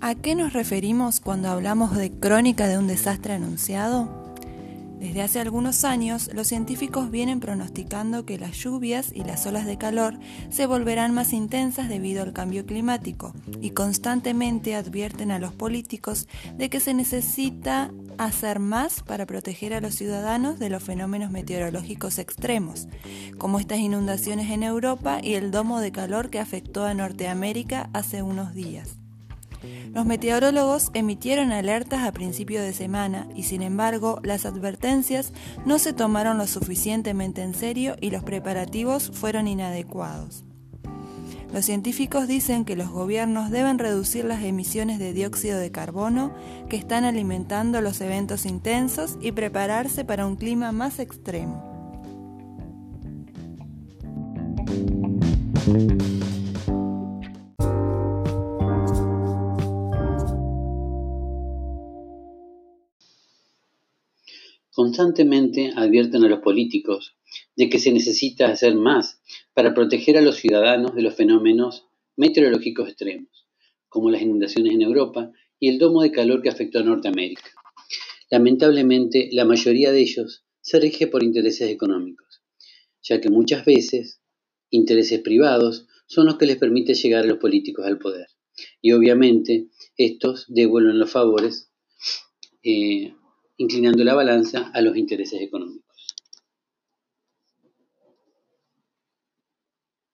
¿A qué nos referimos cuando hablamos de crónica de un desastre anunciado? Desde hace algunos años, los científicos vienen pronosticando que las lluvias y las olas de calor se volverán más intensas debido al cambio climático y constantemente advierten a los políticos de que se necesita hacer más para proteger a los ciudadanos de los fenómenos meteorológicos extremos, como estas inundaciones en Europa y el domo de calor que afectó a Norteamérica hace unos días. Los meteorólogos emitieron alertas a principio de semana y sin embargo las advertencias no se tomaron lo suficientemente en serio y los preparativos fueron inadecuados. Los científicos dicen que los gobiernos deben reducir las emisiones de dióxido de carbono que están alimentando los eventos intensos y prepararse para un clima más extremo. Constantemente advierten a los políticos de que se necesita hacer más para proteger a los ciudadanos de los fenómenos meteorológicos extremos, como las inundaciones en Europa y el domo de calor que afectó a Norteamérica. Lamentablemente, la mayoría de ellos se rige por intereses económicos, ya que muchas veces intereses privados son los que les permiten llegar a los políticos al poder. Y obviamente estos devuelven los favores eh, inclinando la balanza a los intereses económicos.